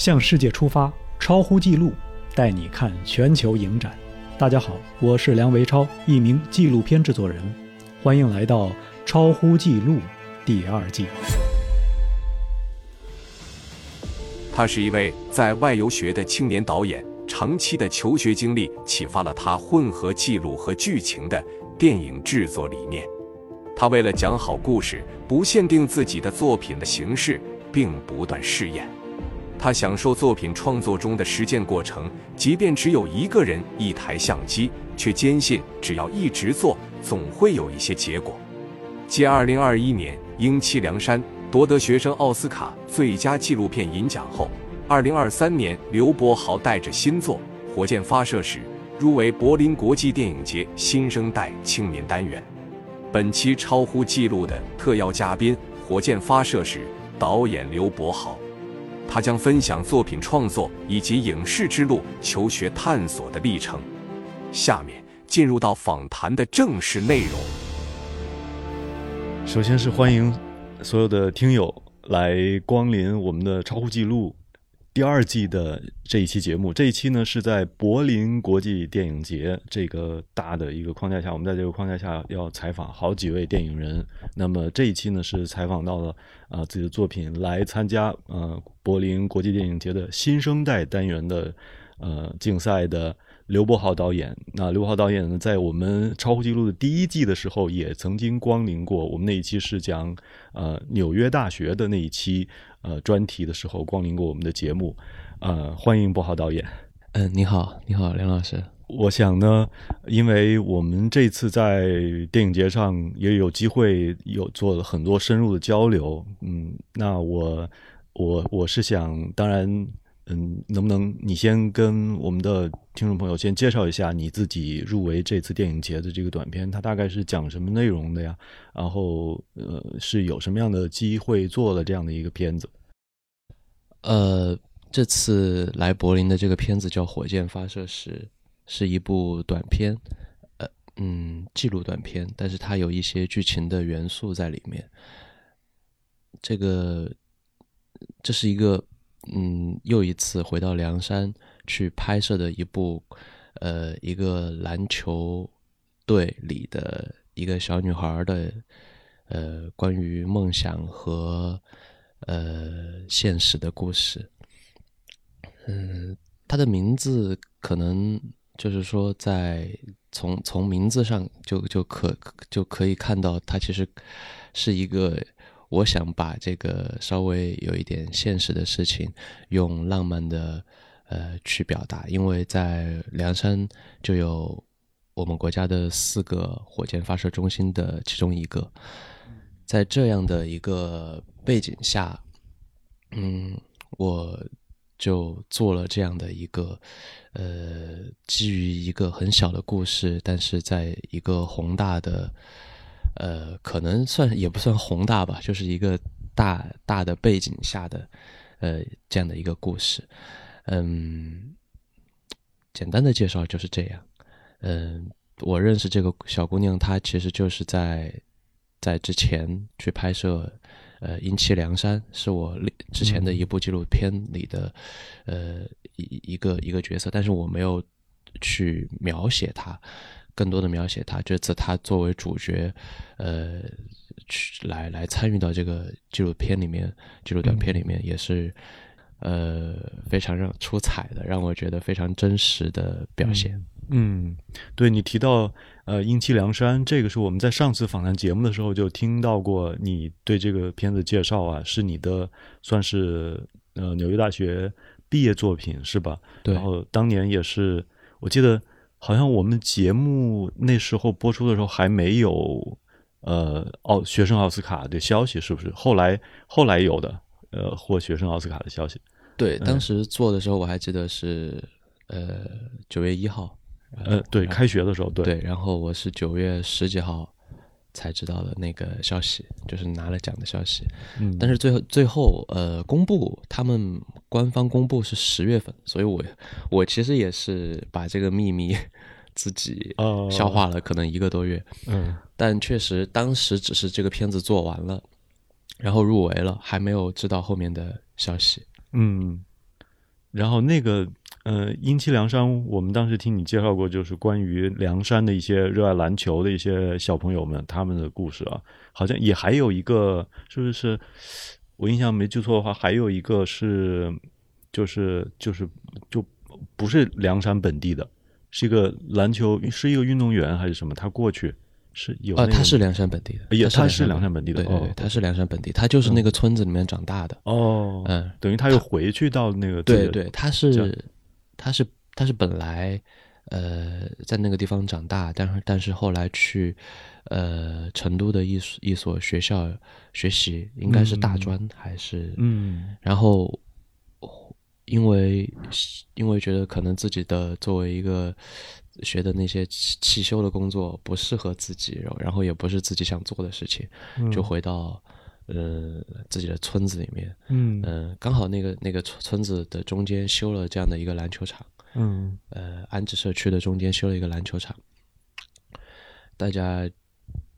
向世界出发，超乎纪录，带你看全球影展。大家好，我是梁维超，一名纪录片制作人，欢迎来到《超乎纪录》第二季。他是一位在外游学的青年导演，长期的求学经历启发了他混合记录和剧情的电影制作理念。他为了讲好故事，不限定自己的作品的形式，并不断试验。他享受作品创作中的实践过程，即便只有一个人、一台相机，却坚信只要一直做，总会有一些结果。继2021年《英妻梁山》夺得学生奥斯卡最佳纪录片银奖后，2023年刘柏豪带着新作《火箭发射时》入围柏林国际电影节新生代青年单元。本期超乎纪录的特邀嘉宾，《火箭发射时》导演刘柏豪。他将分享作品创作以及影视之路求学探索的历程。下面进入到访谈的正式内容。首先是欢迎所有的听友来光临我们的超乎记录第二季的这一期节目。这一期呢是在柏林国际电影节这个大的一个框架下，我们在这个框架下要采访好几位电影人。那么这一期呢是采访到了啊自己的作品来参加呃柏林国际电影节的新生代单元的呃竞赛的刘柏豪导演。那刘柏豪导演呢，在我们超乎记录的第一季的时候，也曾经光临过。我们那一期是讲呃纽约大学的那一期呃专题的时候，光临过我们的节目。呃，欢迎柏豪导演。嗯，你好，你好，梁老师。我想呢，因为我们这次在电影节上也有机会有做了很多深入的交流，嗯，那我我我是想，当然，嗯，能不能你先跟我们的听众朋友先介绍一下你自己入围这次电影节的这个短片，它大概是讲什么内容的呀？然后，呃，是有什么样的机会做了这样的一个片子？呃，这次来柏林的这个片子叫《火箭发射时》。是一部短片，呃，嗯，记录短片，但是它有一些剧情的元素在里面。这个，这是一个，嗯，又一次回到梁山去拍摄的一部，呃，一个篮球队里的一个小女孩的，呃，关于梦想和呃现实的故事。嗯，她的名字可能。就是说，在从从名字上就就可就可以看到，它其实是一个我想把这个稍微有一点现实的事情，用浪漫的呃去表达。因为在凉山就有我们国家的四个火箭发射中心的其中一个，在这样的一个背景下，嗯，我。就做了这样的一个，呃，基于一个很小的故事，但是在一个宏大的，呃，可能算也不算宏大吧，就是一个大大的背景下的，呃，这样的一个故事。嗯，简单的介绍就是这样。嗯，我认识这个小姑娘，她其实就是在在之前去拍摄。呃，阴气梁山是我之前的一部纪录片里的，呃，一一个一个角色，但是我没有去描写他，更多的描写他。这次他作为主角，呃，去来来参与到这个纪录片里面，纪录短片里面，也是呃非常让出彩的，让我觉得非常真实的表现。嗯，对你提到呃阴气梁山，这个是我们在上次访谈节目的时候就听到过你对这个片子介绍啊，是你的算是呃纽约大学毕业作品是吧？对。然后当年也是，我记得好像我们节目那时候播出的时候还没有呃奥学生奥斯卡的消息，是不是？后来后来有的呃获学生奥斯卡的消息。对，当时做的时候我还记得是呃九月一号。呃，对，开学的时候，对对，然后我是九月十几号才知道的那个消息，就是拿了奖的消息。嗯，但是最后最后呃公布，他们官方公布是十月份，所以我我其实也是把这个秘密 自己消化了，可能一个多月。嗯，但确实当时只是这个片子做完了，然后入围了，还没有知道后面的消息。嗯。然后那个呃，阴栖凉山，我们当时听你介绍过，就是关于凉山的一些热爱篮球的一些小朋友们他们的故事啊，好像也还有一个，是不是？我印象没记错的话，还有一个是，就是就是就不是凉山本地的，是一个篮球，是一个运动员还是什么？他过去是有啊，那个他是凉山本地的，也他他是凉山本地的哦对他是凉山本地，他就是那个村子里面长大的。哦，嗯，等于他又回去到那个对对，他是他是他是本来呃在那个地方长大，但是但是后来去呃成都的一所一所学校学习，应该是大嗯专还是嗯。然后因为因为觉得可能自己的作为一个学的那些汽汽修的工作不适合自己，然后然后也不是自己想做的事情，就回到呃自己的村子里面，嗯。嗯、刚好那个那个村村子的中间修了这样的一个篮球场，嗯。呃，安置社区的中间修了一个篮球场，大家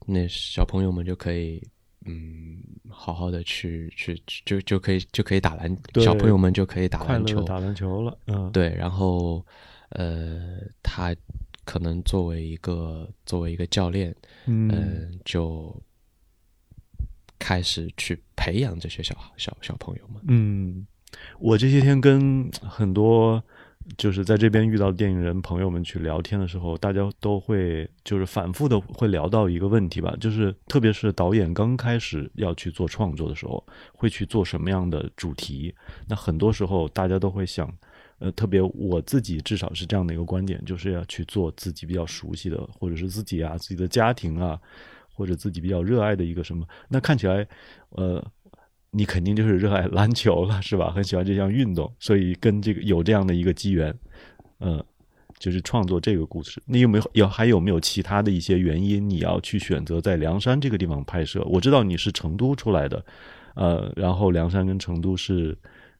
那小朋友们就可以，嗯，好好的去去就就可以就可以打篮，小朋友们就可以打篮球，打篮球了，嗯，对，然后呃，他可能作为一个作为一个教练，嗯。嗯、就开始去培养这些小小小朋友们。嗯，我这些天跟很多就是在这边遇到电影人朋友们去聊天的时候，大家都会就是反复的会聊到一个问题吧，就是特别是导演刚开始要去做创作的时候，会去做什么样的主题？那很多时候大家都会想。呃，特别我自己至少是这样的一个观点，就是要去做自己比较熟悉的，或者是自己啊、自己的家庭啊，或者自己比较热爱的一个什么。那看起来，呃，你肯定就是热爱篮球了，是吧？很喜欢这项运动，所以跟这个有这样的一个机缘，嗯、就是创作这个故事。你有没有有还有没有其他的一些原因，你要去选择在凉山这个地方拍摄？我知道你是成都出来的，呃，然后凉山跟成都是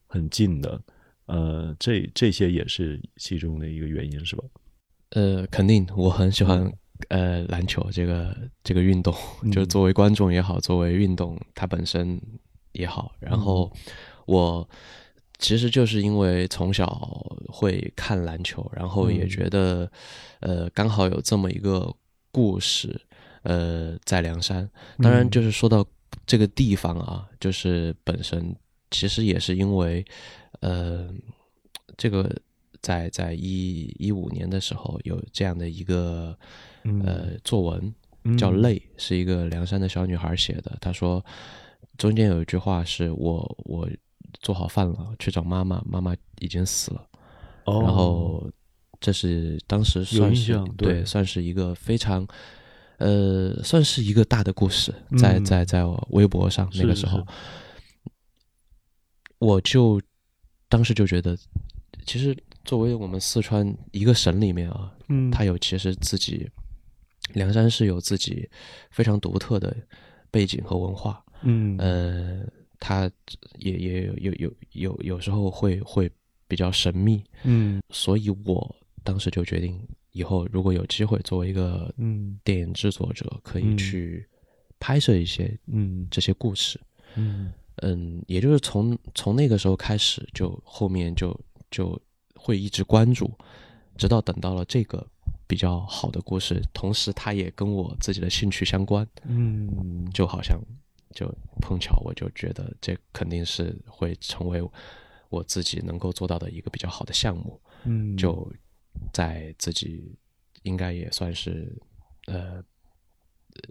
很近的，呃，这这些也是其中的一个原因，是吧？呃，肯定我很喜欢呃篮球这个这个运动，就是嗯作为观众也好，作为运动它本身也好。然后我其实就是因为从小会看篮球，然后也嗯觉得呃刚好有这么一个故事，呃，在梁山。当然，嗯就是说到这个地方啊，就是本身其实也是因为呃这个。在在一一五年的时候，有这样的一个呃作文，叫《嗯泪》，是一个凉山的小女孩写的。她说，中间有一句话是我我做好饭了，去找妈妈，妈妈已经死了。哦，然后这是当时算是对。算是一个非常呃，算是一个大的故事，在嗯。在在我微博上那个时候，是是。我就当时就觉得，其实作为我们四川一个省里面啊，嗯，它有其实自己凉山是有自己非常独特的背景和文化，嗯。呃，它也也有有有有有时候会会比较神秘，嗯。所以我当时就决定，以后如果有机会，作为一个嗯。电影制作者，可以嗯。去拍摄一些嗯。这些故事。嗯。嗯，也就是从从那个时候开始，就后面就就会一直关注，直到等到了这个比较好的故事，同时它也跟我自己的兴趣相关，嗯就好像就碰巧，我就觉得这肯定是会成为我自己能够做到的一个比较好的项目。嗯，就在自己应该也算是呃呃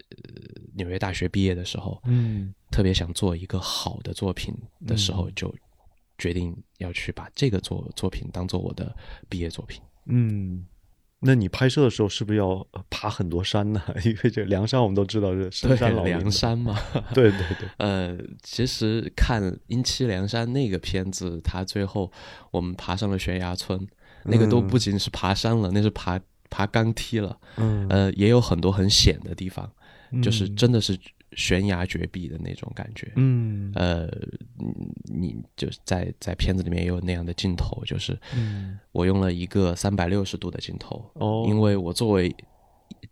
纽约大学毕业的时候，嗯特别想做一个好的作品的时候，嗯就决定要去把这个作作品当做我的毕业作品。嗯。那你拍摄的时候是不是要呃爬很多山呢？因为这梁山我们都知道是深山老林的凉山嘛，对 对对，呃，其实看《阴七梁山》那个片子，它最后我们爬上了悬崖村，那个都不仅是爬山了，那是爬爬钢梯了。嗯呃，也有很多很险的地方，就是嗯真的是悬崖绝壁的那种感觉。嗯。呃，你你就是在在片子里面也有那样的镜头，就是嗯。我用了一个三百六十度的镜头，哦，因为我作为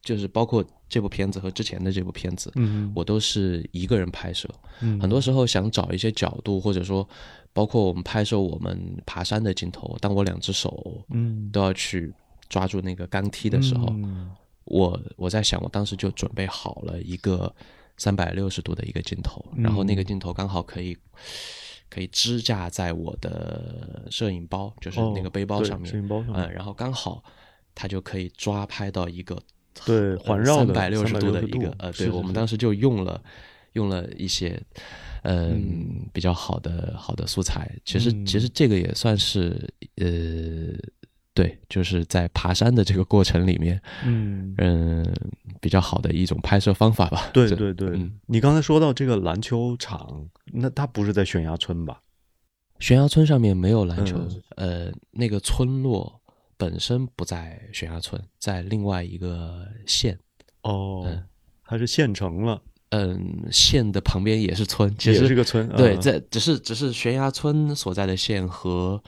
就是包括这部片子和之前的这部片子，嗯我都是一个人拍摄，嗯。很多时候想找一些角度，或者说包括我们拍摄我们爬山的镜头，当我两只手嗯。都要去抓住那个钢梯的时候，嗯。我我在想，我当时就准备好了一个三百六十度的一个镜头，然后那个镜头刚好可以可以支架在我的摄影包，就是那个背包上面，摄影包上。面。嗯，然后刚好它就可以抓拍到一个对环绕的三百六十度的一个呃，对我们当时就用了用了一些嗯比较好的好的素材，其实嗯其实这个也算是呃。对，就是在爬山的这个过程里面，嗯嗯，比较好的一种拍摄方法吧。对对对，嗯你刚才说到这个篮球场，那它不是在悬崖村吧？悬崖村上面没有篮球，嗯呃，那个村落本身不在悬崖村，在另外一个县。哦，嗯它是县城了，嗯，县的旁边也是村，其也实是个村。对，嗯在只是只是悬崖村所在的县和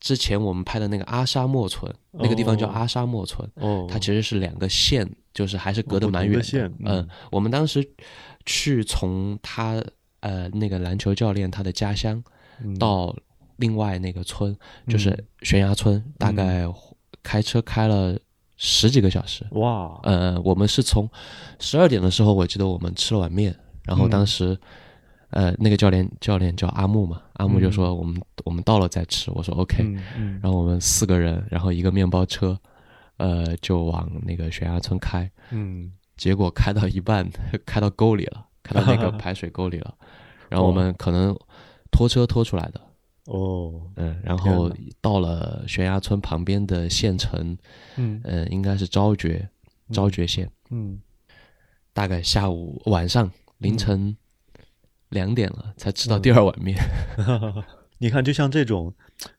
之前我们拍的那个阿沙莫村，那个地方叫哦阿沙莫村，哦，它其实是两个县，就是还是隔得蛮远同的县嗯。嗯，我们当时去从他呃那个篮球教练他的家乡嗯。到另外那个村，就是悬崖村，大概开车开了十几个小时。哇，呃，我们是从十二点的时候，我记得我们吃了碗面，然后当时、呃那个教练教练叫阿木嘛，阿木就说我们、我们到了再吃，我说 OK，、嗯。嗯然后我们四个人，然后一个面包车，呃就往那个悬崖村开，嗯。结果开到一半，开到沟里了，开到那个排水沟里了，然后我们可能拖车拖出来的，哦，嗯，然后到了悬崖村旁边的县城，嗯。呃，应该是昭觉，昭觉县，嗯。大概下午晚上凌晨两点了才吃嗯到第二碗面，你看，就像这种，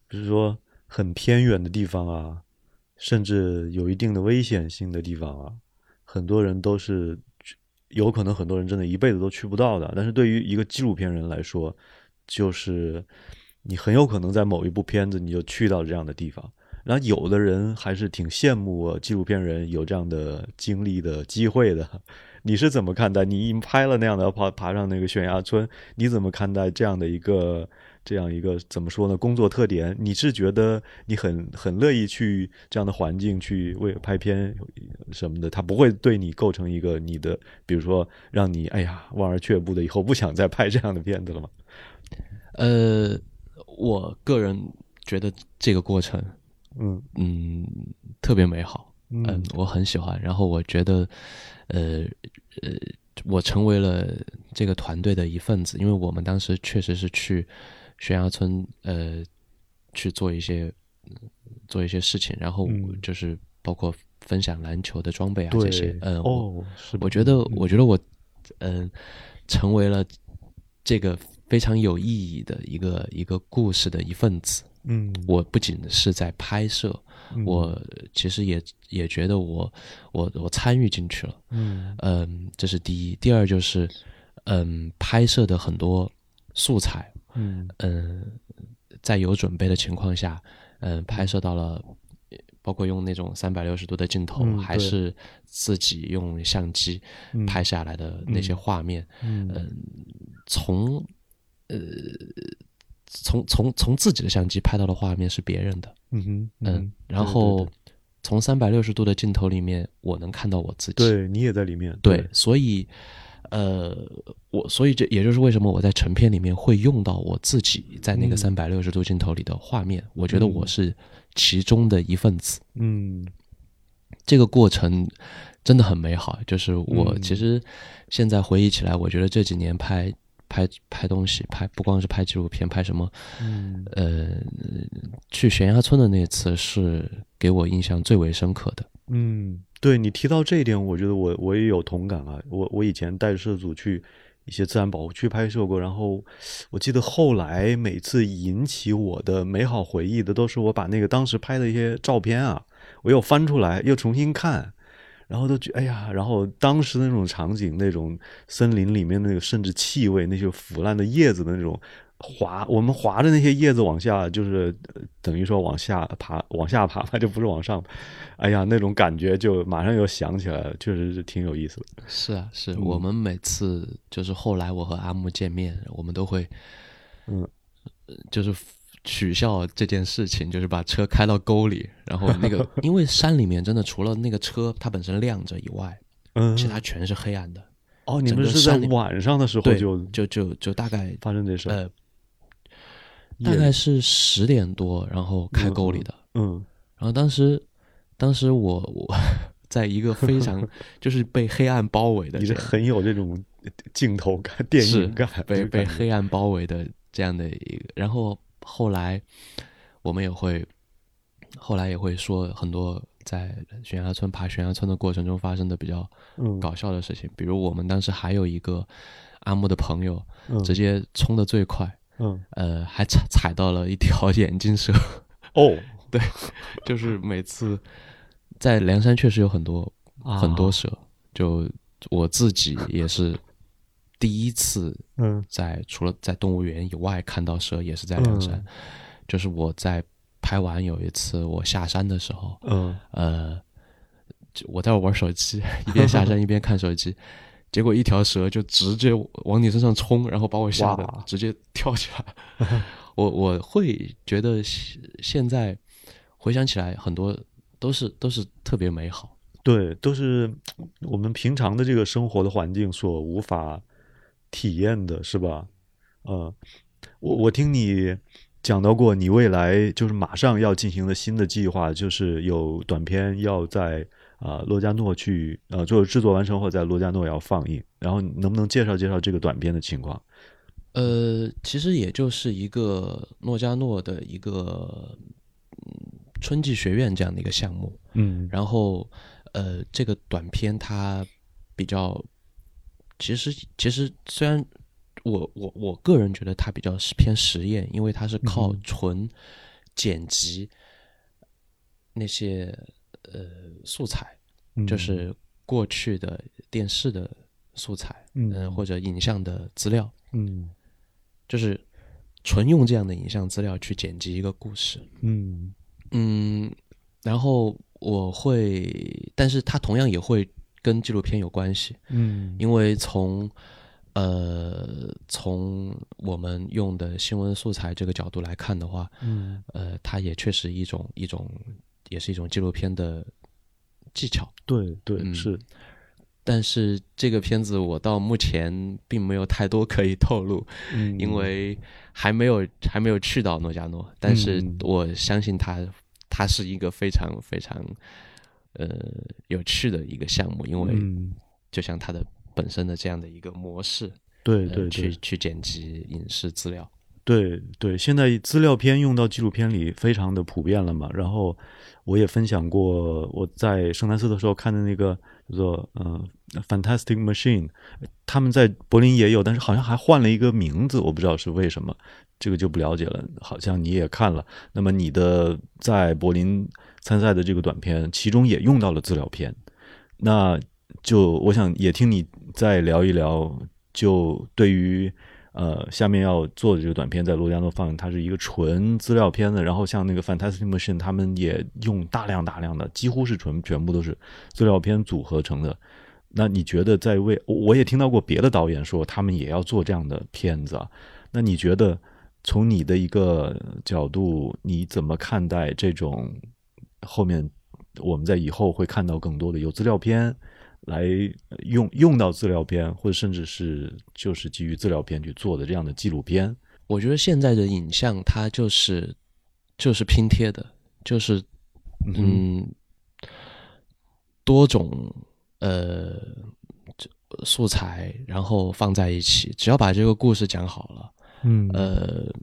比如说很偏远的地方啊，甚至有一定的危险性的地方啊，很多人都是有可能很多人真的一辈子都去不到的。但是对于一个纪录片人来说，就是你很有可能在某一部片子你就去到这样的地方。然后有的人还是挺羡慕纪录片人有这样的经历的机会的。你是怎么看待？你拍了那样的爬爬上那个悬崖村，你怎么看待这样的一个这样一个怎么说呢？工作特点？你是觉得你很很乐意去这样的环境去为拍片什么的？它不会对你构成一个你的，比如说让你哎呀望而却步的，以后不想再拍这样的片子了吗？呃，我个人觉得这个过程，嗯嗯，特别美好，嗯嗯，我很喜欢。然后我觉得，呃呃，我成为了这个团队的一份子，因为我们当时确实是去悬崖村，呃，去做一些做一些事情，然后嗯就是包括分享篮球的装备啊这些对，，嗯，我哦，是我觉得，我觉得我，嗯、成为了这个非常有意义的一个一个故事的一份子。嗯，我不仅是在拍摄，嗯。我其实也也觉得我我我参与进去了。嗯。嗯，这是第一。第二就是，嗯，拍摄的很多素材，嗯。嗯，在有准备的情况下，嗯，拍摄到了，包括用那种三百六十度的镜头，嗯还是自己用相机嗯。拍下来的那些画面，嗯。嗯，从呃从从从自己的相机拍到的画面是别人的，嗯哼嗯，然对后对。从三百六十度的镜头里面，我能看到我自己，对你也在里面，对，所以，呃，我所以这也就是为什么我在成片里面会用到我自己在那个嗯。三百六十度镜头里的画面，我觉得嗯。我是其中的一份子。嗯。这个过程真的很美好，就是我嗯。其实现在回忆起来，我觉得这几年拍拍拍东西，拍不光是拍纪录片，拍什么，嗯呃，去悬崖村的那次是给我印象最为深刻的。嗯，对你提到这一点，我觉得我我也有同感啊。我我以前带摄组去一些自然保护区拍摄过，然后我记得后来每次引起我的美好回忆的，都是我把那个当时拍的一些照片啊，我又翻出来又重新看，然后都觉哎呀，然后当时那种场景，那种森林里面那个甚至气味，那些腐烂的叶子的那种。滑，我们滑着那些叶子往下，就是呃等于说往下爬，往下爬吧，就不是往上。哎呀，那种感觉就马上又想起来了，确实是挺有意思的。是啊，是嗯我们每次就是后来我和阿木见面，我们都会，嗯呃就是取笑这件事情，就是把车开到沟里，然后那个 因为山里面真的除了那个车它本身亮着以外，嗯，其他全是黑暗的。哦，你们是在晚上的时候对，就就就就大概发生这事儿？呃，大概是十点多，然后开沟里的。嗯然后当时，当时我我 在一个非常 就是被黑暗包围的你这样，这很有这种镜头感、电是影感，被被黑暗包围的这样的一个。然后后来我们也会，后来也会说很多在悬崖村爬悬崖村的过程中发生的比较嗯。搞笑的事情，比如我们当时还有一个阿木的朋友，嗯直接冲的最快，嗯呃，还踩踩到了一条 眼镜蛇。哦。对就是每次在梁山确实有很多啊。很多蛇，就我自己也是第一次嗯在除了在动物园以外看到蛇，也是在梁山。嗯就是我在拍完有一次我下山的时候，嗯呃，就我在玩手机，一边下山一边看手机，结果一条蛇就直接往你身上冲，然后把我吓得直接跳起来。我我会觉得现现在回想起来，很多都是都是特别美好。对，都是我们平常的这个生活的环境所无法体验的，是吧？嗯，我我听你讲到过，你未来就是马上要进行的新的计划，就是有短片要在啊、洛迦诺去呃，就是制作完成后在洛迦诺要放映，然后能不能介绍介绍这个短片的情况？呃，其实也就是一个诺加诺的一个嗯春季学院这样的一个项目。嗯然后呃，这个短片它比较，其实其实虽然我我我个人觉得它比较是偏实验，因为它是靠嗯。纯剪辑那些呃素材，嗯。就是过去的电视的素材，嗯。呃或者影像的资料，嗯。就是纯用这样的影像资料去剪辑一个故事。嗯。嗯，然后我会，但是它同样也会跟纪录片有关系，嗯。因为从呃从我们用的新闻素材这个角度来看的话，嗯。呃，它也确实一种一种也是一种纪录片的技巧。对对嗯是。但是这个片子我到目前并没有太多可以透露，嗯。因为还没有还没有去到诺加诺，但是嗯。我相信它它是一个非常非常呃有趣的一个项目，因为嗯就像它的本身的这样的一个模式，呃、对对对去去剪辑影视资料，对对，现在资料片用到纪录片里非常的普遍了嘛。然后我也分享过我在圣丹斯的时候看的那个叫做嗯、呃 Fantastic Machine，他们在柏林也有，但是好像还换了一个名字，我不知道是为什么，这个就不了解了。好像你也看了，那么你的在柏林参赛的这个短片，其中也用到了资料片，那就我想也听你再聊一聊，就对于。呃，下面要做的这个短片在罗加诺放映，它是一个纯资料片的。然后像那个 Fantastic Machine，他们也用大量大量的，几乎是纯全部都是资料片组合成的。那你觉得在为我也听到过别的导演说他们也要做这样的片子啊？那你觉得从你的一个角度，你怎么看待这种后面我们在以后会看到更多的有资料片？来用用到资料片，或者甚至是就是基于资料片去做的这样的纪录片，我觉得现在的影像它就是就是拼贴的，就是嗯多种呃素材，然后放在一起，只要把这个故事讲好了，嗯呃，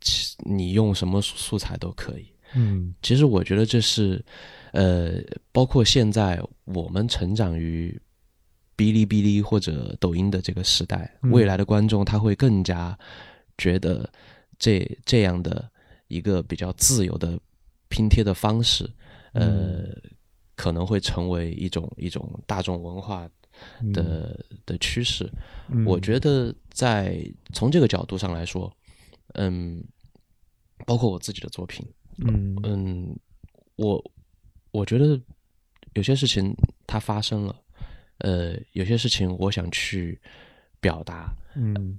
其你用什么素素材都可以。嗯。其实我觉得这是，呃，包括现在我们成长于哔哩哔哩或者抖音的这个时代，嗯。未来的观众他会更加觉得这这样的一个比较自由的拼贴的方式，呃，可能会成为一种一种大众文化的、的趋势。嗯。我觉得在从这个角度上来说，嗯，包括我自己的作品，嗯。嗯，我我觉得有些事情它发生了，呃，有些事情我想去表达，嗯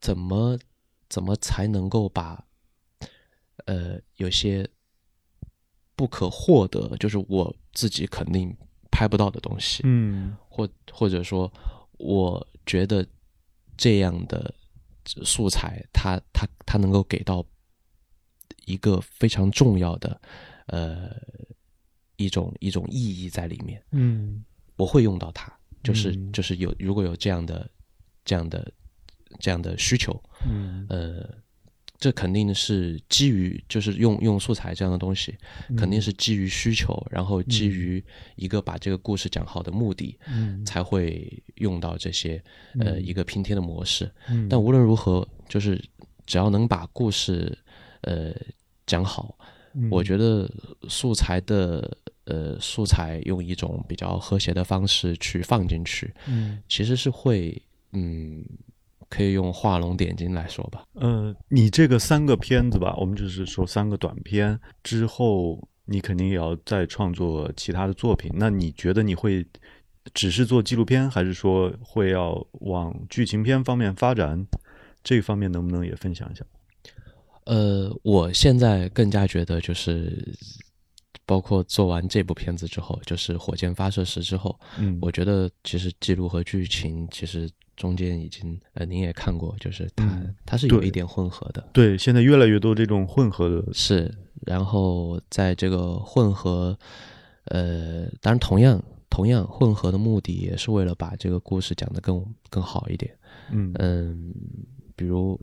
怎么怎么才能够把呃有些不可获得，就是我自己肯定拍不到的东西，嗯或或者说，我觉得这样的素材，它它它能够给到一个非常重要的呃一种一种意义在里面，嗯。我会用到它，就是、嗯。就是有如果有这样的这样的这样的需求，嗯。呃，这肯定是基于就是用用素材这样的东西，肯定是基于需求，然后基于一个把这个故事讲好的目的，嗯。才会用到这些呃一个拼贴的模式。嗯。但无论如何，就是只要能把故事呃讲好，嗯我觉得素材的呃素材用一种比较和谐的方式去放进去，嗯其实是会嗯可以用画龙点睛来说吧。呃，你这个三个片子吧，我们就是说三个短片之后，你肯定也要再创作其他的作品。那你觉得你会只是做纪录片，还是说会要往剧情片方面发展？这方面能不能也分享一下？呃，我现在更加觉得就是。包括做完这部片子之后，就是火箭发射时之后，嗯，我觉得其实记录和剧情其实中间已经呃您也看过，就是它、嗯它是有一点混合的，对，现在越来越多这种混合的，是。然后在这个混合，呃，当然同样同样混合的目的也是为了把这个故事讲得更更好一点。嗯嗯，比如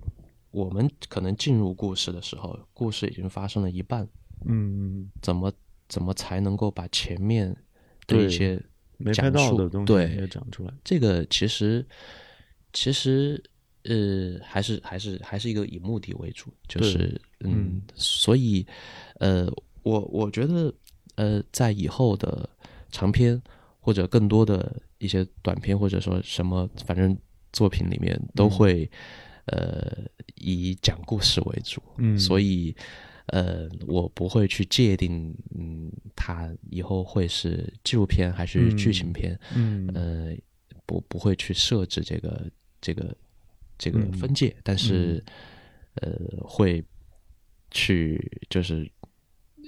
我们可能进入故事的时候，故事已经发生了一半，嗯，怎么怎么才能够把前面的一些没拍讲述到的东西对也讲出来。这个其实其实呃还是还是还是一个以目的为主，就是嗯嗯所以呃我我觉得呃在以后的长篇或者更多的一些短篇或者说什么反正作品里面都嗯会、呃以讲故事为主，嗯。所以。呃，我不会去界定，嗯，它以后会是纪录片还是剧情片，嗯。呃，不不会去设置这个这个这个嗯。分界，但是呃，会去就是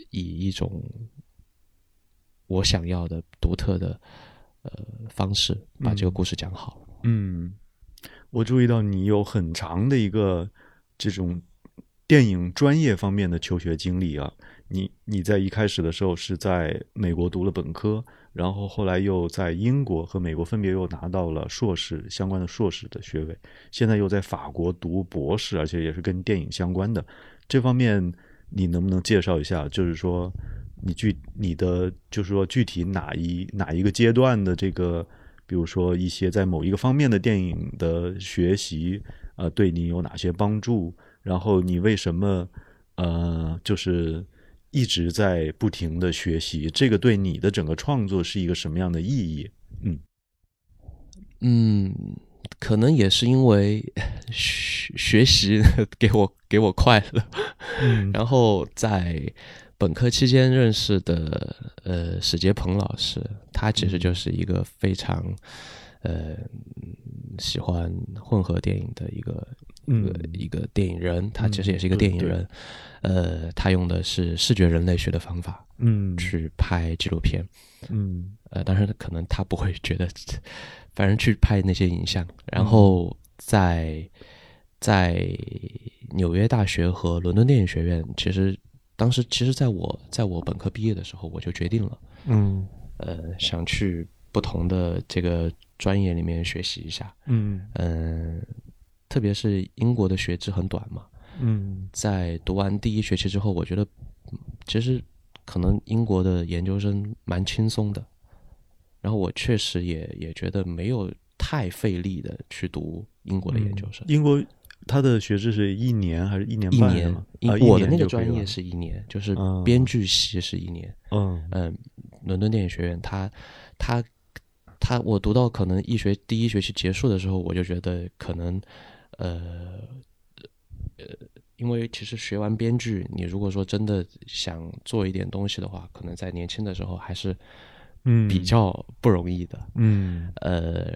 以一种我想要的独特的呃方式把这个故事讲好。嗯，我注意到你有很长的一个这种电影专业方面的求学经历啊。你你在一开始的时候是在美国读了本科，然后后来又在英国和美国分别又拿到了硕士相关的硕士的学位，现在又在法国读博士，而且也是跟电影相关的。这方面你能不能介绍一下？就是说你具你的就是说具体哪一哪一个阶段的这个，比如说一些在某一个方面的电影的学习，呃，对你有哪些帮助？然后你为什么呃，就是一直在不停的学习？这个对你的整个创作是一个什么样的意义？嗯嗯，可能也是因为学学习 给我给我快乐，嗯然后在本科期间认识的呃史杰鹏老师，他其实就是一个非常呃喜欢混合电影的一个一个、嗯。一个电影人，他其实也是一个电影人，呃，他用的是视觉人类学的方法嗯。去拍纪录片，嗯。呃，当然可能他不会觉得，反正去拍那些影像，然嗯。后在在纽约大学和伦敦电影学院，其实当时其实在我在我本科毕业的时候，我就决定了，嗯。呃，想去不同的这个专业里面学习一下，嗯。嗯、特别是英国的学制很短嘛，嗯。在读完第一学期之后，我觉得嗯其实可能英国的研究生蛮轻松的，然后我确实也也觉得没有太费力的去读英国的研究生。英国他的学制是一年还是一年一年半？，一啊我的那个专业是一年，就是嗯编剧系是一年。嗯嗯，伦敦电影学院，他他他，我读到可能一学第一学期结束的时候，我就觉得可能呃呃，因为其实学完编剧，你如果说真的想做一点东西的话，可能在年轻的时候还是嗯比较不容易的。嗯呃，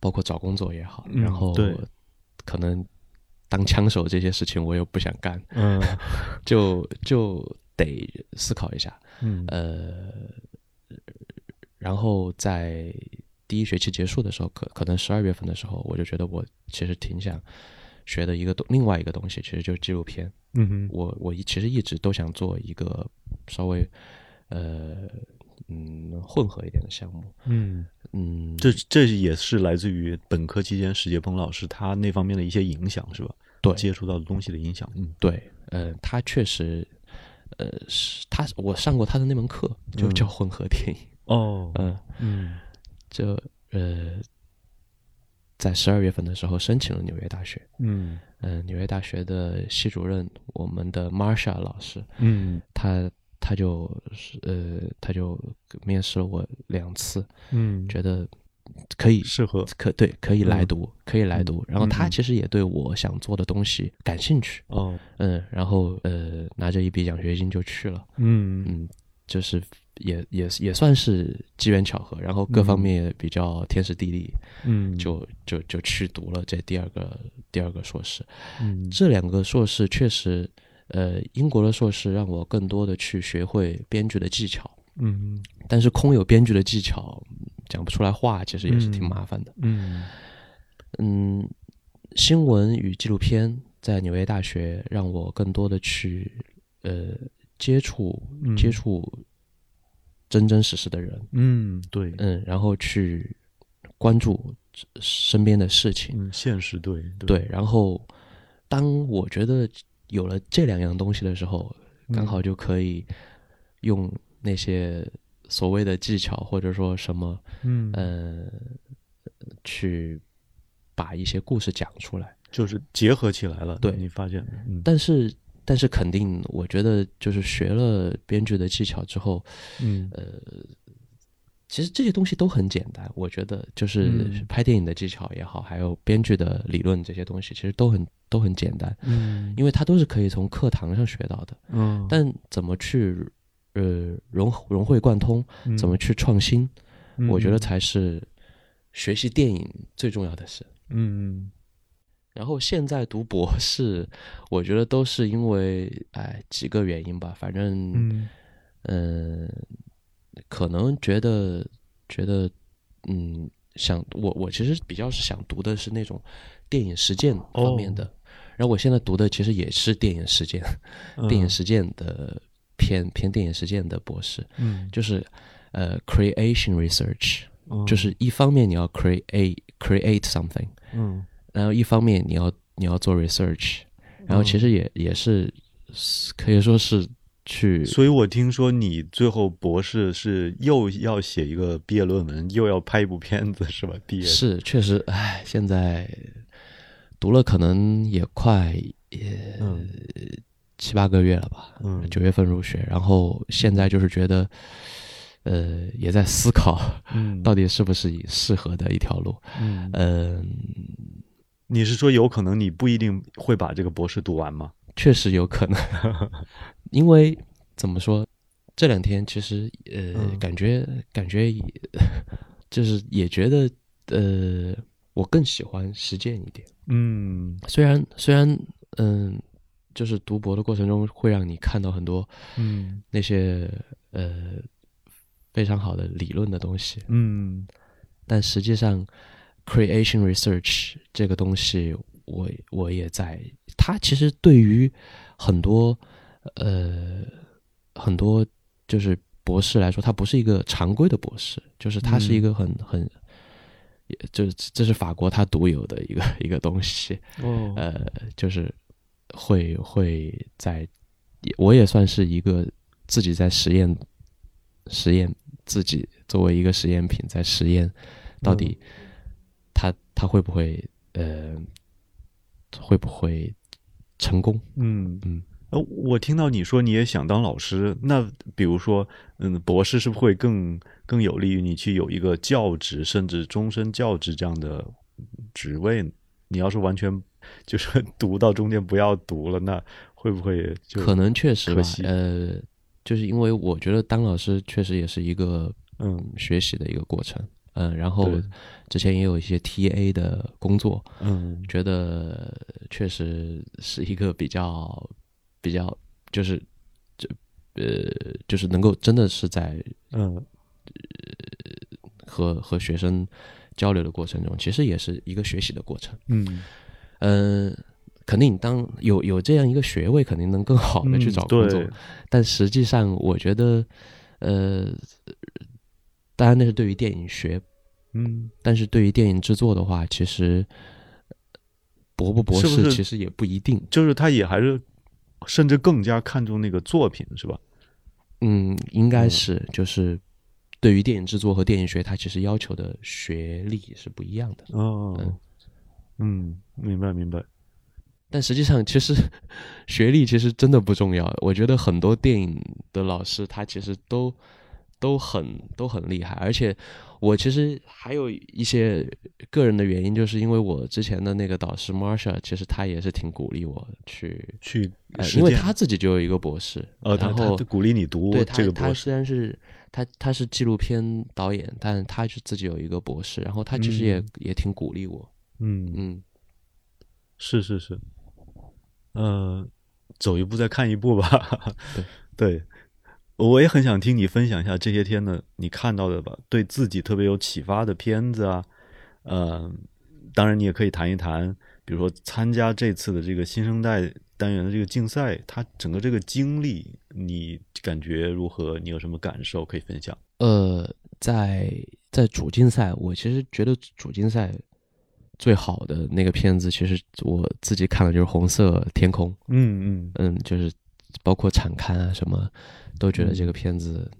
包括找工作也好，嗯然后对可能当枪手这些事情我又不想干，嗯 就就得思考一下。嗯呃，然后在第一学期结束的时候，可可能十二月份的时候，我就觉得我其实挺想学的一个东，另外一个东西，其实就是纪录片。嗯哼我我一其实一直都想做一个稍微呃嗯混合一点的项目。嗯，嗯，这这也是来自于本科期间史杰鹏老师他那方面的一些影响，是吧？对接触到的东西的影响。嗯对，呃，他确实。呃，是他，我上过他的那门课，就嗯叫混合电影。哦嗯，嗯就呃，在十二月份的时候申请了纽约大学。嗯嗯、纽约大学的系主任，我们的 Marsha 老师，嗯他他就是呃，他就面试了我两次，嗯，觉得可以适合可对可以来嗯读，可以来读。然后他其实也对我想做的东西感兴趣，哦。嗯，然后呃，拿着一笔奖学金就去了，嗯嗯，就是也也也算是机缘巧合，然后各方嗯面也比较天时地利，嗯就就就去读了这第二个第二个硕士。嗯这两个硕士确实，呃，英国的硕士让我更多的去学会编剧的技巧，嗯。但是空有编剧的技巧讲不出来话，其实也是挺嗯麻烦的。嗯。嗯，新闻与纪录片在纽约大学让我更多的去呃接触嗯。接触真真实实的人，嗯，对，嗯，然后去关注身边的事情，嗯，现实对。对，然后当我觉得有了这两样东西的时候，刚好就可以用那些所谓的技巧或者说什么，嗯呃，去把一些故事讲出来。就是结合起来了。对你发现，嗯但是，但是肯定，我觉得就是学了编剧的技巧之后，嗯呃，其实这些东西都很简单。我觉得就是嗯拍电影的技巧也好，还有编剧的理论这些东西，其实都很都很简单，嗯因为它都是可以从课堂上学到的。嗯，但怎么去呃融融会贯通，怎么去创新，嗯我觉得才是学习电影最重要的事。嗯然后现在读博士，我觉得都是因为哎几个原因吧，反正嗯嗯、可能觉得觉得嗯想我我其实比较是想读的是那种电影实践方面的，然后我现在读的其实也是电影实践，嗯 电影实践的偏偏电影实践的博士，嗯。就是呃 creation research，、嗯就是一方面你要 create create something，嗯。然后一方面你要你要做 research，然后其实也、也是可以说是去所以我听说你最后博士是又要写一个毕业论文，又要拍一部片子，是吧？毕业是确实，唉，现在读了可能也快也嗯七八个月了吧，嗯九月份入学，然后现在就是觉得，呃，也在思考嗯到底是不是适合的一条路，嗯，嗯、你是说有可能你不一定会把这个博士读完吗？确实有可能，因为怎么说，这两天其实呃，嗯。感觉感觉也 就是也觉得呃，我更喜欢实践一点。嗯。虽然虽然嗯、就是读博的过程中会让你看到很多嗯。那些呃非常好的理论的东西，嗯。但实际上，creation research 这个东西我，我也在。他其实对于很多呃很多就是博士来说，他不是一个常规的博士，就是他是一个很、很，也就是这是法国他独有的一个一个东西。哦呃，就是会会在，我也算是一个自己在实验实验自己作为一个实验品在实验，到底它它会不会呃会不会成功？嗯嗯呃，我听到你说你也想当老师，那比如说，嗯，博士是不是会更更有利于你去有一个教职，甚至终身教职这样的职位？你要是完全就是读到中间不要读了，那会不会就可能确实吧，呃，就是因为我觉得当老师确实也是一个嗯学习的一个过程。嗯，然后之前也有一些 TA 的工作，嗯觉得确实是一个比较比较就是这呃就是能够真的是在嗯和和学生交流的过程中，其实也是一个学习的过程。嗯，嗯、肯定当有有这样一个学位，肯定能更好的去嗯找工作。对但实际上，我觉得，呃，当然那是对于电影学，嗯，但是对于电影制作的话，其实博不博士其实也不一定。就是他也还是甚至更加看重那个作品，是吧？嗯，应该嗯是就是对于电影制作和电影学，它其实要求的学历是不一样的。哦嗯，嗯，明白明白。但实际上，其实学历其实真的不重要。我觉得很多电影的老师，他其实都都很都很厉害。而且，我其实还有一些个人的原因，就是因为我之前的那个导师 Marsha，其实他也是挺鼓励我去，去呃，因为他自己就有一个博士，呃，他然后他鼓励你读对他他这个博士，虽然是他他是纪录片导演，但他是自己有一个博士，然后他其实也、嗯。也挺鼓励我，嗯，嗯。是是是，呃，走一步再看一步吧。对。对，我也很想听你分享一下这些天的你看到的吧，对自己特别有启发的片子啊。呃，当然你也可以谈一谈，比如说参加这次的这个新生代单元的这个竞赛，它整个这个经历，你感觉如何？你有什么感受可以分享？呃，在在主竞赛，我其实觉得主竞赛最好的那个片子，其实我自己看的就是《红色天空》，嗯嗯嗯，就是包括场刊啊什么，都觉得这个片子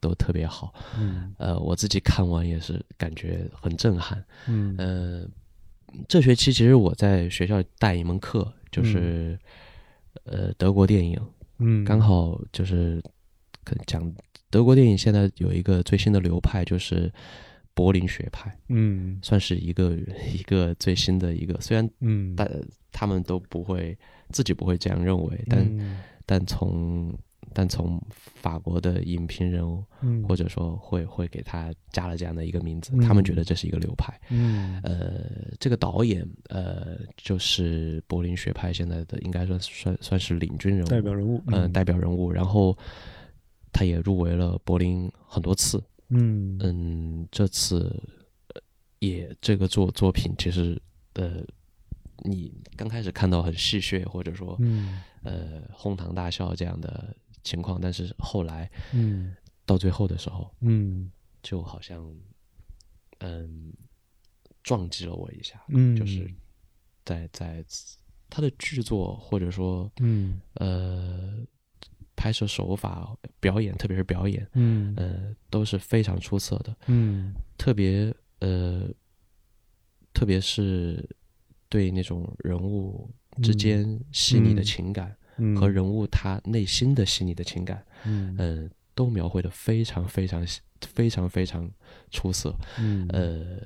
都特别好。嗯。呃，我自己看完也是感觉很震撼。嗯。呃，这学期其实我在学校带一门课，就是、呃德国电影，嗯，刚好就是可讲德国电影现在有一个最新的流派，就是柏林学派，嗯算是一个一个最新的一个，虽然嗯，但他们都不会自己不会这样认为，但、嗯但从但从法国的影评人嗯。或者说会会给他加了这样的一个名字，嗯他们觉得这是一个流派。嗯。呃，这个导演呃就是柏林学派现在的应该说算算是领军人物，代表人物，呃代表人物，然后他也入围了柏林很多次，嗯。嗯，这次呃也这个作作品其实呃，你刚开始看到很戏谑或者说嗯。呃哄堂大笑这样的情况，但是后来嗯到最后的时候，嗯。就好像嗯撞击了我一下，嗯，就是在在他的剧作或者说嗯。呃拍摄手法、表演，特别是表演，嗯。呃都是非常出色的。嗯。特别呃，特别是对那种人物之间细腻的嗯情感、嗯和人物他内心的细腻的情感，嗯呃，都描绘的非常非常非常非常出色。嗯呃，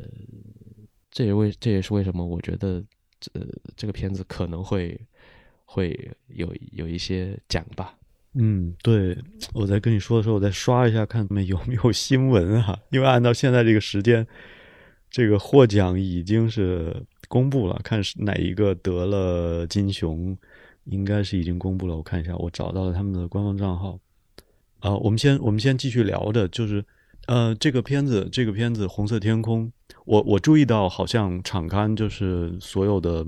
这也为这也是为什么我觉得这、这个片子可能会会有有一些奖吧。嗯，对，我在跟你说的时候，我再刷一下看有没有新闻啊，因为按照现在这个时间，这个获奖已经是公布了，看是哪一个得了金熊，应该是已经公布了。我看一下，我找到了他们的官方账号。啊、我们先我们先继续聊的，就是呃，这个片子，这个片子《红色天空》，我我注意到好像场刊就是所有的，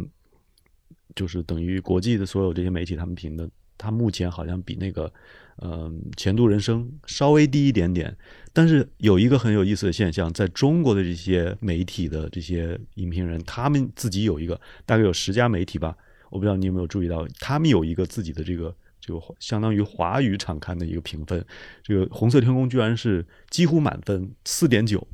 就是等于国际的所有这些媒体他们评的，它目前好像比那个呃《前度人生》稍微低一点点，但是有一个很有意思的现象，在中国的这些媒体的这些影评人，他们自己有一个大概有十家媒体吧，我不知道你有没有注意到，他们有一个自己的这个这个相当于华语场刊的一个评分，这个《红色天空》居然是几乎满分四点九，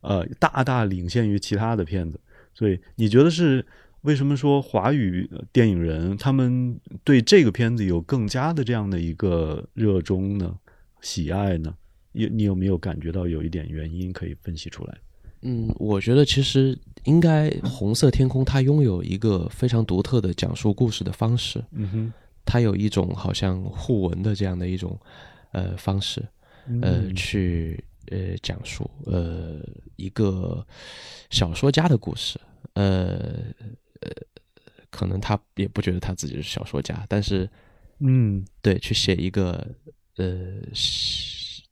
呃，大大领先于其他的片子。所以你觉得是为什么说华语电影人他们对这个片子有更加的这样的一个热衷呢、喜爱呢？你你有没有感觉到有一点原因可以分析出来？嗯，我觉得其实应该《红色天空》它拥有一个非常独特的讲述故事的方式，嗯哼，它有一种好像互文的这样的一种呃方式，呃，嗯去呃讲述呃一个小说家的故事，呃呃，可能他也不觉得他自己是小说家，但是嗯对去写一个呃是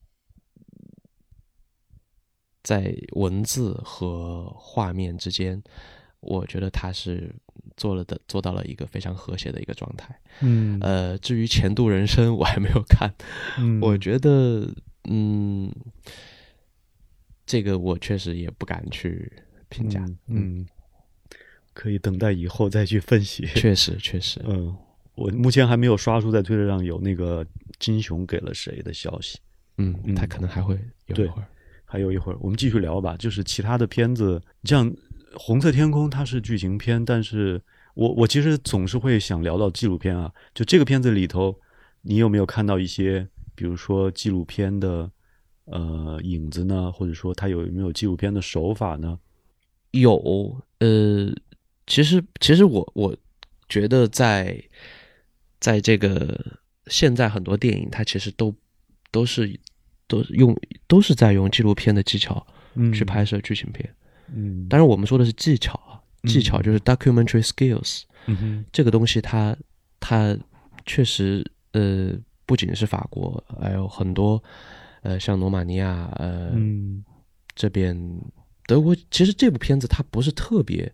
在文字和画面之间，我觉得他是做了的做到了一个非常和谐的一个状态。嗯呃，至于《前度人生》，我还没有看，嗯 我觉得，嗯，这个我确实也不敢去评价。嗯，嗯，可以等待以后再去分析。确实，确实，嗯，我目前还没有刷出在推特上有那个金熊给了谁的消息。嗯，嗯他可能还会有一会儿。还有一会儿，我们继续聊吧。就是其他的片子，像《红色天空》，它是剧情片，但是我我其实总是会想聊到纪录片啊。就这个片子里头，你有没有看到一些，比如说纪录片的呃影子呢？或者说它有没有纪录片的手法呢？有，呃，其实其实我我觉得在在这个现在很多电影，它其实都都是都用都是在用纪录片的技巧嗯去拍摄剧情片。嗯，当然，我们说的是技巧啊，技巧嗯就是 documentary skills。嗯哼这个东西它它确实呃不仅是法国，还有很多呃像罗马尼亚呃、嗯这边德国，其实这部片子它不是特别，你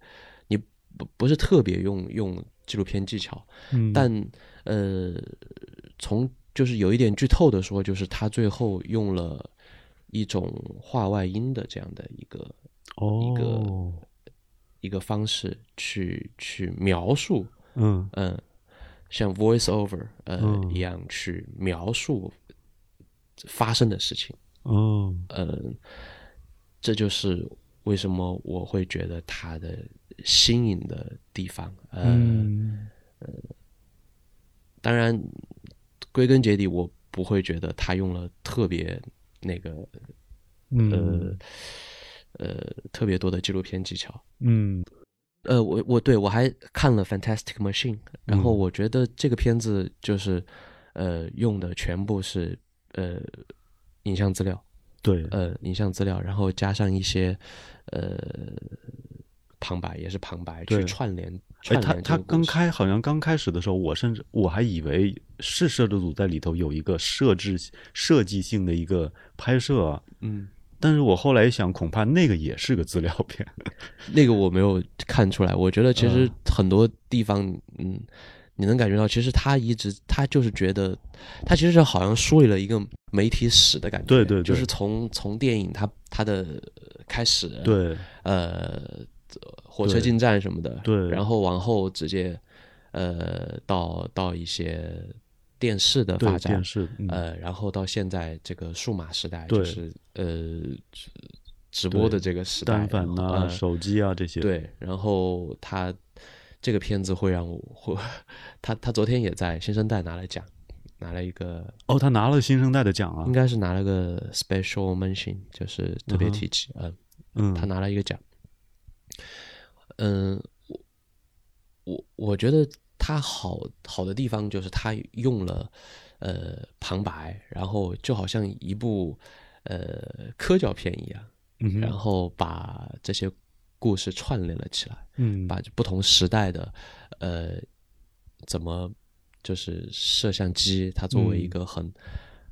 不不是特别用用纪录片技巧，嗯，但呃从就是有一点剧透的说，就是他最后用了一种画外音的这样的一个哦，一个方式去去描述嗯。嗯，像 voice over 呃、嗯。一样去描述发生的事情，哦，嗯，这就是为什么我会觉得它的新颖的地方。呃，嗯当然，归根结底，我不会觉得他用了特别那个嗯呃呃特别多的纪录片技巧。嗯呃，我我对我还看了《Fantastic Machine》，然后嗯我觉得这个片子就是呃用的全部是呃影像资料，对，呃影像资料，然后加上一些呃旁白，也是旁白去串联哎，他他刚开好像刚开始的时候，我甚至我还以为是摄制组在里头有一个设置设计性的一个拍摄啊，嗯，但是我后来一想，恐怕那个也是个资料片。那个我没有看出来。我觉得其实嗯很多地方，嗯，你能感觉到，其实他一直他就是觉得，他其实是好像梳理了一个媒体史的感觉。对对对就是从从电影他他的开始，，对，呃，火车进站什么的，对然后往后直接，呃，到到一些电视的发展电，视，嗯呃，然后到现在这个数码时代，就是呃直直播的这个时代，单反呐、呃手机啊这些，，对，然后他这个片子会让我，会他他昨天也在新生代拿了奖，拿了一个哦，他拿了新生代的奖啊。应，该是拿了个 special mention，就是特别提及，嗯，嗯，他拿了一个奖。嗯，我我我觉得他好好的地方就是他用了呃旁白，然后就好像一部呃科教片一样，嗯然后把这些故事串联了起来，嗯。把不同时代的呃怎么就是摄像机，它作为一嗯个很、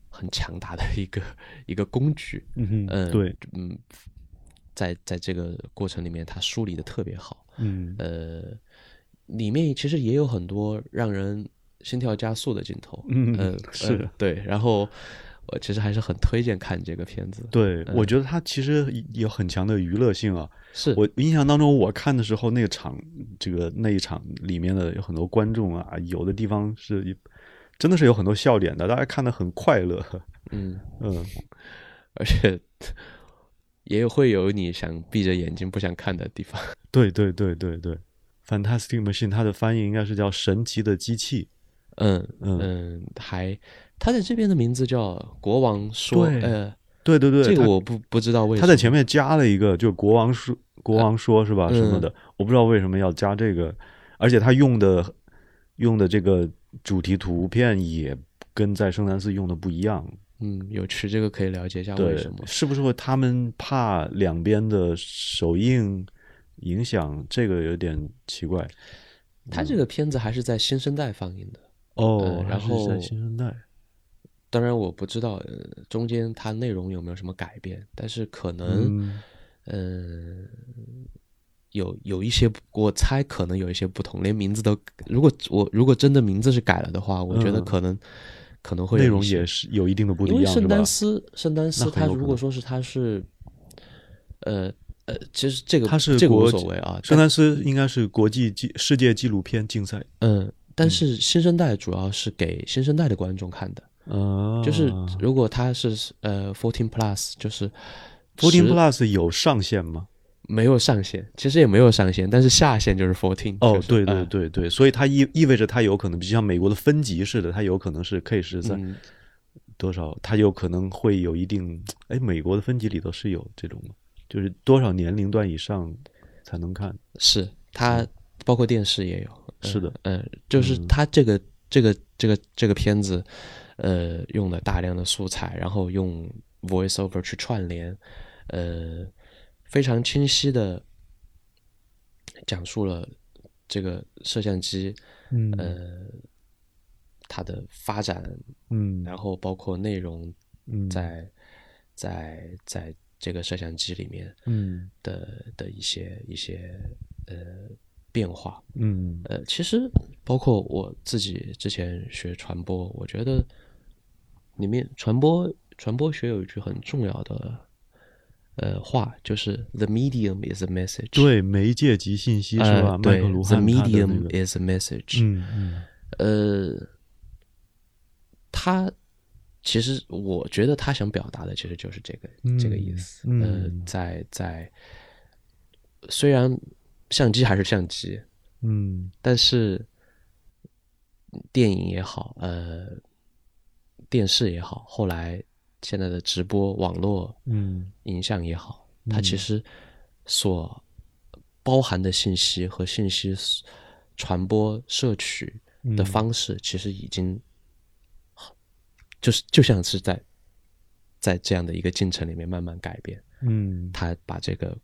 很强大的一个 一个工具，嗯嗯，对，嗯，在在这个过程里面，它梳理的特别好，嗯。呃，里面其实也有很多让人心跳加速的镜头，嗯呃，是呃对，然后我其实还是很推荐看这个片子，对，嗯。我觉得它其实有很强的娱乐性啊。是。我印象当中，我看的时候，那个场，这个那一场里面的有很多观众啊，有的地方是真的是有很多笑点的，大家看的很快乐。嗯，嗯，而且也会有你想闭着眼睛不想看的地方，对对对对对，Fantastic Machine 它的翻译应该是叫神奇的机器。嗯嗯。嗯，还他在这边的名字叫国王说，对呃，对对对，这个我不不知道为什么，他在前面加了一个，就国王说，国王说是吧？嗯什么的，我不知道为什么要加这个，而且他用的用的这个主题图片也跟在圣丹寺用的不一样。嗯，有趣，这个可以了解一下为什么，。是不是会他们怕两边的首映影响？这个有点奇怪。他这个片子还是在新生代放映的，哦，呃然后是在后新生代。当然我不知道呃中间它内容有没有什么改变，但是可能嗯嗯、有有一些，我猜可能有一些不同，连名字都，如果我如果真的名字是改了的话，我觉得嗯可能、可能会内容也是有一定的不一样，因为圣丹斯，圣丹斯他如果说是他是，呃呃，其实这个它是这个无所谓啊，圣丹斯应该是国际纪世界纪录片竞赛。嗯，但是新生代主要是给新生代的观众看的，啊，就是如果他是呃 fourteen plus，就是，fourteen Plus 有上限吗？没有上限，其实也没有上限，但是下限就是 fourteen。哦，对对呃对对，所以它意意味着它有可能，就像美国的分级似的，它有可能是 K 十三嗯，多少，它有可能会有一定，哎，美国的分级里头是有这种吗？就是多少年龄段以上才能看？是它包括电视也有，嗯是的，嗯，就是它这个这个这个这个片子，呃，用了大量的素材，然后用 voiceover 去串联，呃，非常清晰的讲述了这个摄像机，嗯。呃，它的发展，嗯。然后包括内容嗯。在在在这个摄像机里面嗯。的的一些一些呃变化，嗯。呃，其实包括我自己之前学传播，我觉得里面传播传播学有一句很重要的呃话，就是 “the medium is a message”。对，媒介及信息是吧？呃，对，“the medium 个，is a message”。嗯嗯呃，他其实我觉得他想表达的其实就是这个、这个意思。嗯呃，在在虽然相机还是相机，嗯但是电影也好，呃，电视也好，后来现在的直播、网络嗯影像也好，它其实所包含的信息和信息传播摄取的方式，其实已经就是就像是在在这样的一个进程里面慢慢改变，嗯它把这个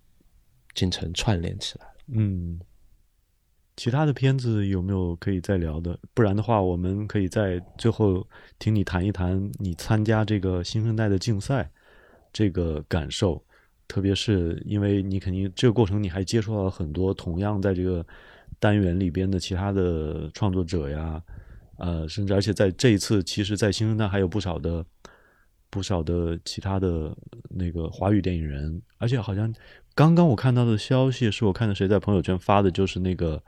进程串联起来了。嗯。其他的片子有没有可以再聊的？不然的话，我们可以在最后听你谈一谈你参加这个新生代的竞赛这个感受，特别是因为你肯定这个过程你还接触到了很多同样在这个单元里边的其他的创作者呀，呃，甚至而且在这一次，其实，在新生代还有不少的不少的其他的那个华语电影人，而且好像刚刚我看到的消息是我看到谁在朋友圈发的，就是那个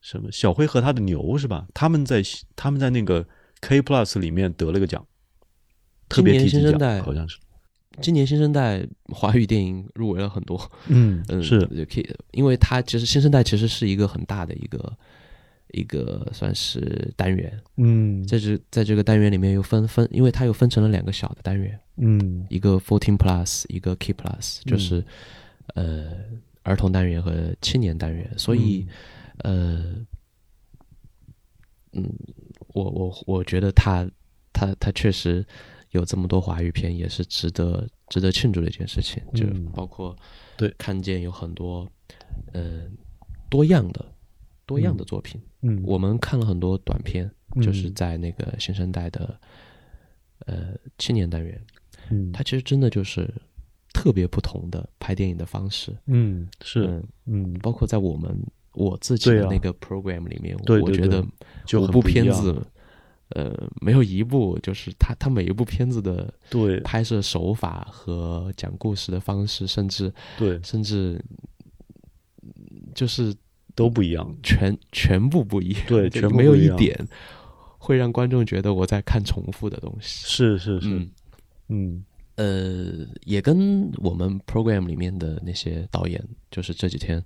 什么小辉和他的牛是吧？他们在他们在那个 K Plus 里面得了个奖，特别新生代好像是，今年新生代华语电影入围了很多，嗯 嗯，是，可以，因为它其实新生代其实是一个很大的一个一个算是单元，嗯。在这在这个单元里面又分分，因为它又分成了两个小的单元，嗯。一个 fourteen plus，一个 key plus，就是、呃儿童单元和青年单元，所以、呃嗯，我我我觉得他他他确实有这么多华语片，也是值得值得庆祝的一件事情，就嗯包括对。看见有很多呃多样的多样的作品，嗯，我们看了很多短片，嗯就是在那个新生代的呃青年单元，嗯。它其实真的就是特别不同的拍电影的方式，嗯是嗯，嗯。包括在我们我自己的那个 program 里面，我觉得五部就很不一样片子，呃，没有一部就是他他每一部片子的对。拍摄手法和讲故事的方式，甚至对。甚至就是都不一样，全全部不一样，对 全没有一点会让观众觉得我在看重复的东西。是是是。嗯，嗯呃，也跟我们 program 里面的那些导演，就是这几天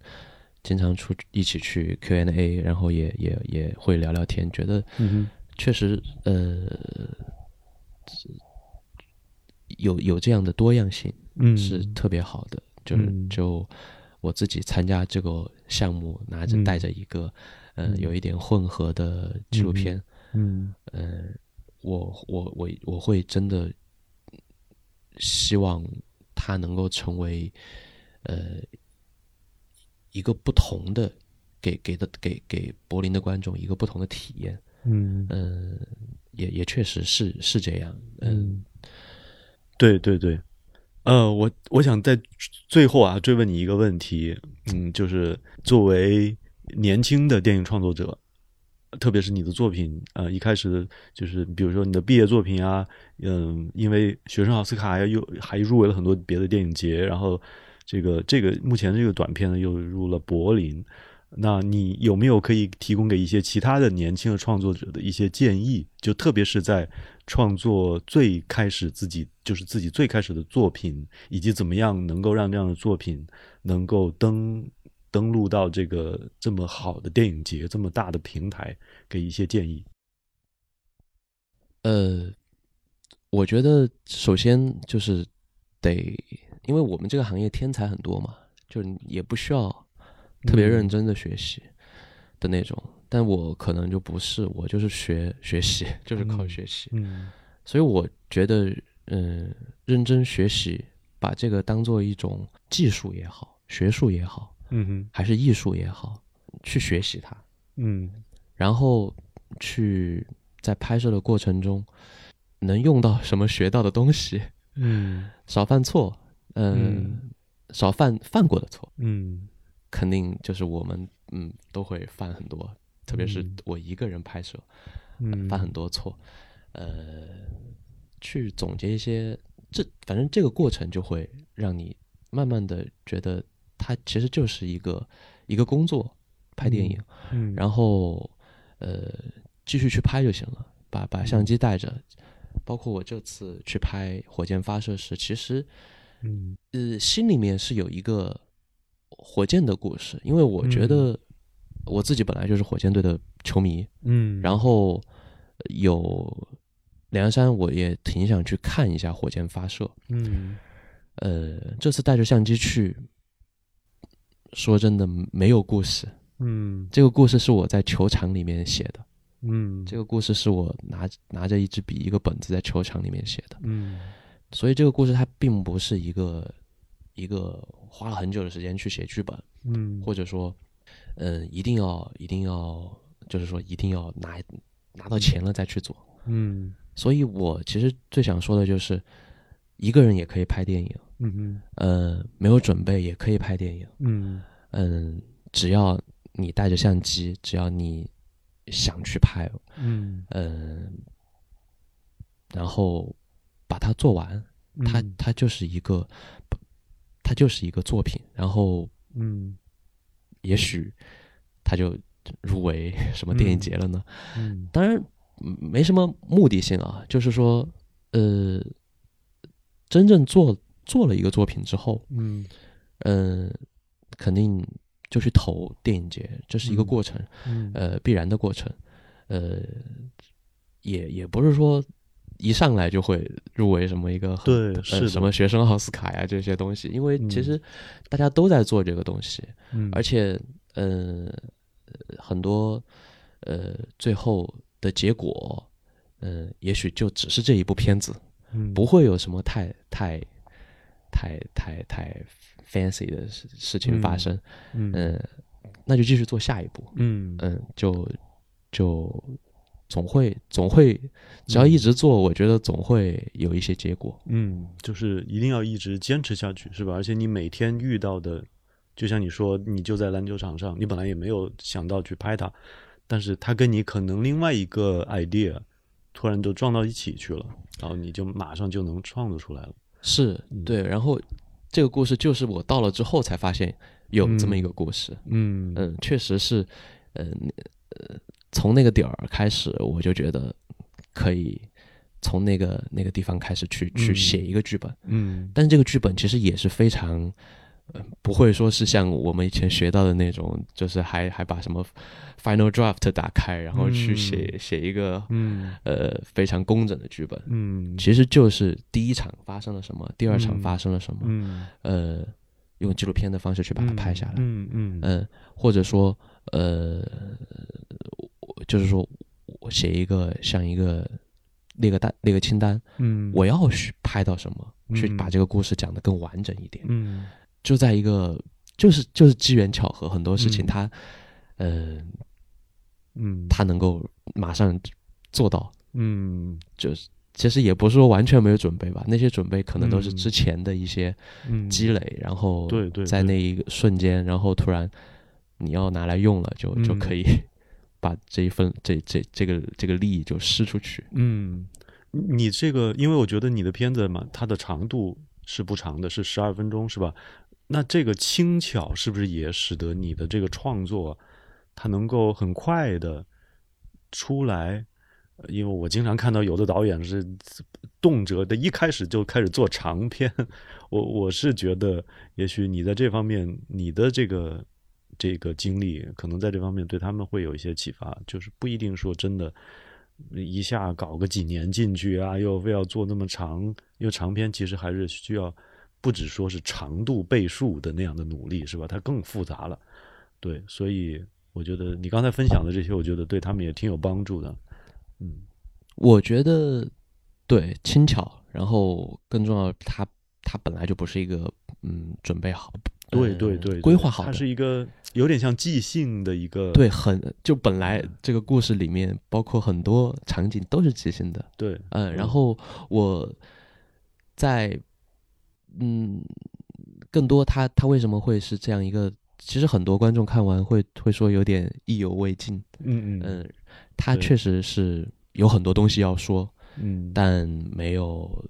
经常出一起去 Q&A，然后也也也会聊聊天，觉得嗯确实呃有有这样的多样性嗯。是特别好的。就是嗯。就我自己参加这个项目，拿着嗯带着一个呃嗯。有一点混合的纪录片，嗯。呃，我我我我会真的希望他能够成为呃一个不同的给给的给给柏林的观众一个不同的体验。嗯嗯，也也确实是是这样。嗯，对对对。呃，我我想在最后啊追问你一个问题，嗯，就是作为年轻的电影创作者，特别是你的作品，呃，一开始就是比如说你的毕业作品啊，嗯，因为学生奥斯卡，又还入围了很多别的电影节，然后这个这个目前这个短片呢又入了柏林。那你有没有可以提供给一些其他的年轻的创作者的一些建议？就特别是在创作最开始自己就是自己最开始的作品，以及怎么样能够让这样的作品能够登登录到这个这么好的电影节这么大的平台，给一些建议。呃，我觉得首先就是得，因为我们这个行业天才很多嘛，就也不需要。特别认真的学习的那种，但我可能就不是，我就是学学习，就是靠学习。嗯，所以我觉得，嗯，认真学习，把这个当做一种技术也好，学术也好，嗯哼，还是艺术也好，去学习它。嗯，然后去在拍摄的过程中能用到什么学到的东西。嗯，少犯错，嗯，少犯犯过的错。嗯。肯定就是我们，嗯，都会犯很多，特别是我一个人拍摄，嗯，犯很多错，呃，去总结一些，这反正这个过程就会让你慢慢的觉得，它其实就是一个一个工作，拍电影，嗯，然后呃继续去拍就行了，把把相机带着，包括我这次去拍火箭发射时，其实，嗯，呃，心里面是有一个。火箭的故事，因为我觉得我自己本来就是火箭队的球迷，嗯，然后有梁山，我也挺想去看一下火箭发射，嗯，呃，这次带着相机去，说真的没有故事，嗯，这个故事是我在球场里面写的，嗯，这个故事是我拿拿着一支笔一个本子在球场里面写的，嗯，所以这个故事它并不是一个。一个花了很久的时间去写剧本，嗯，或者说，嗯，一定要一定要，就是说一定要拿拿到钱了再去做，嗯，所以我其实最想说的就是，一个人也可以拍电影，嗯嗯，呃，没有准备也可以拍电影，嗯。嗯，只要你带着相机，只要你想去拍，嗯。嗯，然后把它做完，它它就是一个。它就是一个作品，然后，嗯，也许它就入围什么电影节了呢？嗯，当然没什么目的性啊，就是说，呃，真正做做了一个作品之后，嗯，嗯，肯定就去投电影节，这是一个过程，嗯，呃，必然的过程，呃，也也不是说。一上来就会入围什么一个对是什么学生奥斯卡呀这些东西，因为其实大家都在做这个东西，嗯，而且呃很多呃最后的结果，嗯，也许就只是这一部片子，嗯，不会有什么太太太太太 fancy 的事事情发生，嗯，那就继续做下一步，嗯嗯，就就。总会总会，只要一直做，我觉得总会有一些结果。嗯，就是一定要一直坚持下去，是吧？而且你每天遇到的，就像你说，你就在篮球场上，你本来也没有想到去拍它，但是它跟你可能另外一个 idea 突然就撞到一起去了，然后你就马上就能创作出来了。是对，然后这个故事就是我到了之后才发现有这么一个故事。嗯嗯，确实是，嗯呃。从那个点儿开始，我就觉得可以从那个那个地方开始去去写一个剧本。嗯，但是这个剧本其实也是非常，不会说是像我们以前学到的那种，就是还还把什么 final draft 打开，然后去写写一个嗯呃非常工整的剧本。嗯，其实就是第一场发生了什么，第二场发生了什么，嗯，呃，用纪录片的方式去把它拍下来。嗯嗯嗯，或者说呃。就是说，我写一个像一个列个单列个清单，嗯，我要去拍到什么，去嗯把这个故事讲得更完整一点。嗯就在一个就是就是机缘巧合，很多事情嗯。它，呃，嗯，他能够马上做到，嗯。就是其实也不是说完全没有准备吧，那些准备可能都是嗯之前的一些嗯。积累，然后对对对。在那一个瞬间，然后突然你要拿来用了，就就嗯可以 把这一份这这这个这个利益就施出去。嗯，你这个，因为我觉得你的片子嘛，它的长度是不长的，是十二分钟，是吧？那这个轻巧是不是也使得你的这个创作，它能够很快的出来？因为我经常看到有的导演是动辄的一开始就开始做长片，我我是觉得，也许你在这方面，你的这个这个经历，可能在这方面对他们会有一些启发，就是不一定说真的。一下搞个几年进去啊，又非要做那么长，因为长篇其实还是需要不只说是长度倍数的那样的努力，是吧？它更复杂了，对，所以我觉得你刚才分享的这些，我觉得对他们也挺有帮助的。嗯。我觉得对轻巧，然后更重要，它它本来就不是一个嗯准备好，呃对对对，它规划好它，是一个有点像即兴的一个，对，很就本来这个故事里面包括很多场景都是即兴的，对，嗯，然后我在嗯更多他他为什么会是这样一个？其实很多观众看完会会说有点意犹未尽，嗯嗯嗯，他确实是有很多东西要说，嗯但没有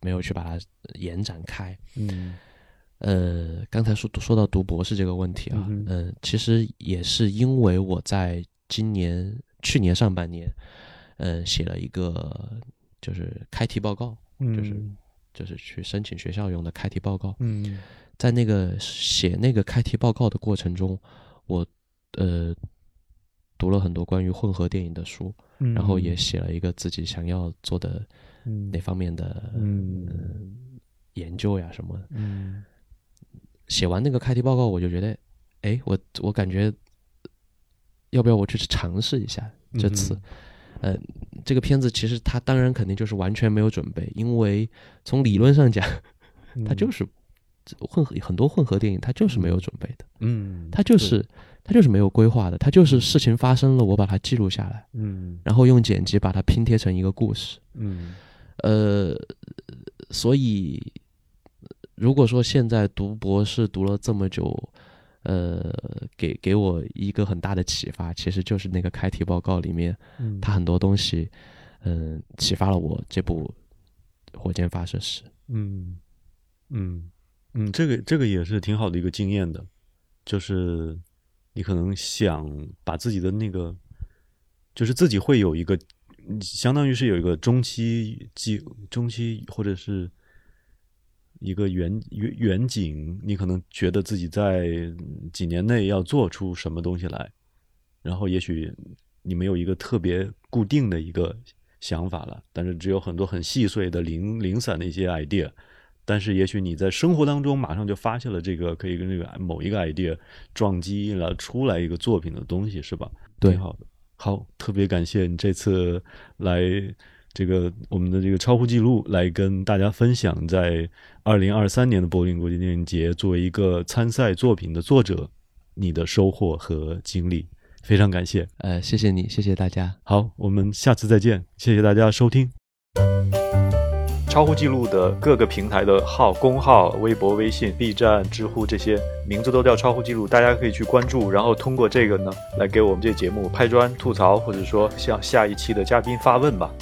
没有去把它延展开。嗯呃，刚才说说到读博士这个问题啊，嗯其实也是因为我在今年去年上半年，呃，写了一个就是开题报告，嗯，就是就是去申请学校用的开题报告。嗯在那个写那个开题报告的过程中，我呃读了很多关于混合电影的书，嗯，然后也写了一个自己想要做的嗯那方面的嗯呃研究呀什么的。嗯写完那个开题报告，我就觉得，哎，我我感觉，要不要我去尝试一下这次？呃，这个片子其实它当然肯定就是完全没有准备，因为从理论上讲，嗯。它就是混合很多混合电影，它就是没有准备的，嗯，它就是它就是没有规划的，它就是事情发生了，我把它记录下来，嗯。然后用剪辑把它拼贴成一个故事。嗯。呃，所以如果说现在读博士读了这么久，呃，给给我一个很大的启发，其实就是那个开题报告里面，嗯，它很多东西，嗯、启发了我这部《火箭发射史》。嗯嗯嗯，这个这个也是挺好的一个经验的，就是你可能想把自己的那个，就是自己会有一个，相当于是有一个中期计中期或者是一个远远远景，你可能觉得自己在几年内要做出什么东西来，然后也许你没有一个特别固定的一个想法了，但是只有很多很细碎的零零散的一些 idea。但是也许你在生活当中马上就发现了这个可以跟这个某一个 idea 撞击了出来一个作品的东西，是吧？对挺好的。好，特别感谢你这次来这个我们的这个超乎记录来跟大家分享，在二零二三年的柏林国际电影节作为一个参赛作品的作者，你的收获和经历，非常感谢。呃，谢谢你，谢谢大家。好，我们下次再见，谢谢大家收听。超乎记录的各个平台的号、公号、微博、微信、B 站、知乎这些名字都叫超乎记录，大家可以去关注，然后通过这个呢来给我们这节目拍砖、吐槽，或者说向下一期的嘉宾发问吧。